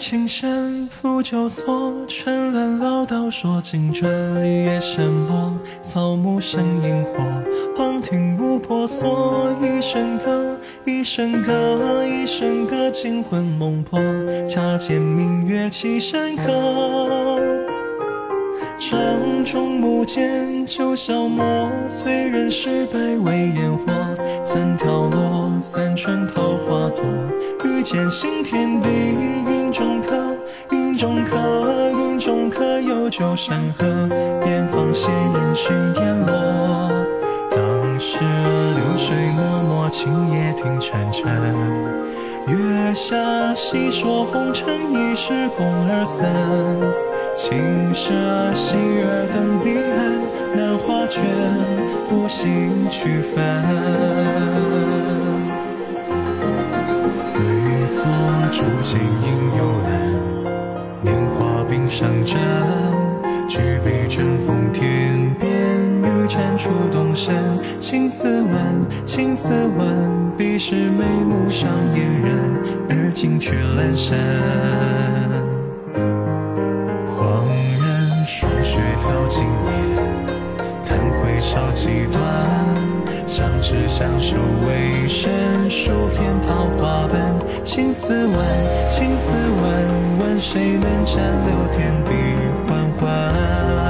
青山拂旧错，春兰老道说金转。夜深默，草木生萤火，黄庭木婆娑。一声歌，一声歌，一声歌，惊魂梦魄。恰见明月起山河。帐中木剑酒消磨，催人诗百味烟火。怎条落？三春桃花作。欲见新天地，云中客，云中客，云中客。有酒山河，边放闲人寻烟落。当时流水脉脉，青叶听潺潺。月下细说红尘，一时共而散。青蛇戏儿等彼岸，难画卷，无心去翻。错铸剑影，幽阑年华鬓上沾。举杯春风天边，欲绽出东山。青丝绾，青丝绾，彼时眉目尚嫣然。而今却阑珊，恍然霜雪飘经年。叹回少几段。相知相守为身，数片桃花瓣。情丝万，情丝万，问谁能斩留天地缓缓？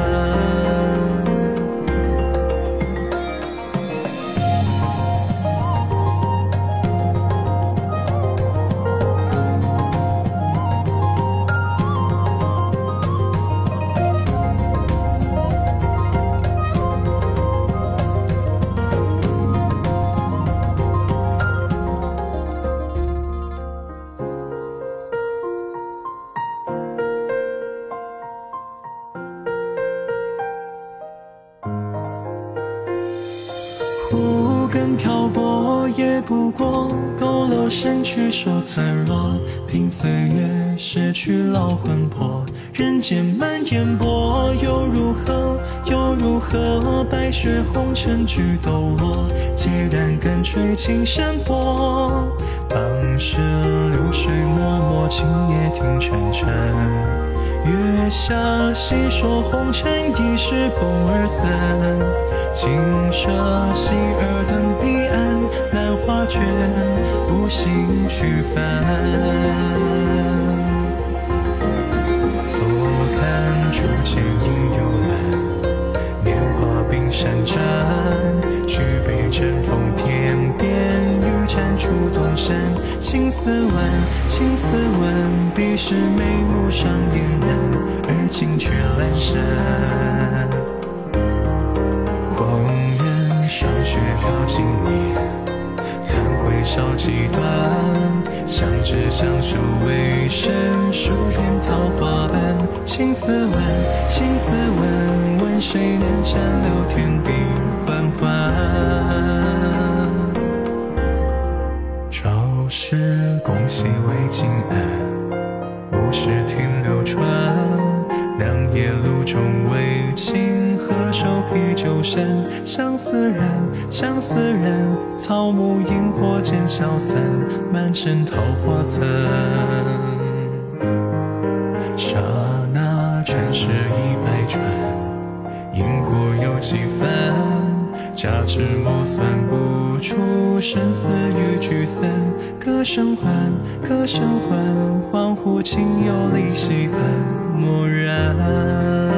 无根漂泊也不过，佝偻身躯瘦残弱，凭岁月失去老魂魄。人间漫烟波，又如何？又如何？白雪红尘俱抖落，孑然感垂青山坡。当时流水脉脉，今夜听潺潺。月下细说红尘，一时共而散。青蛇戏儿等彼岸，难画卷，无心去翻。坐看竹间映幽兰，年华冰山斩。举杯枕风天边，玉蟾出东山。青丝万，青丝万，彼时眉目上嫣然，而今却阑珊。少几段。相知相守为生，数片桃花瓣。青丝万，青丝万，问谁能斩留天地酒山。相思染，相思染，草木萤火渐消散，满城桃花残。刹那尘世已百转，因果有几番。假至谋算不出生死与聚散，歌声唤，歌声唤，恍惚情有离兮般漠然。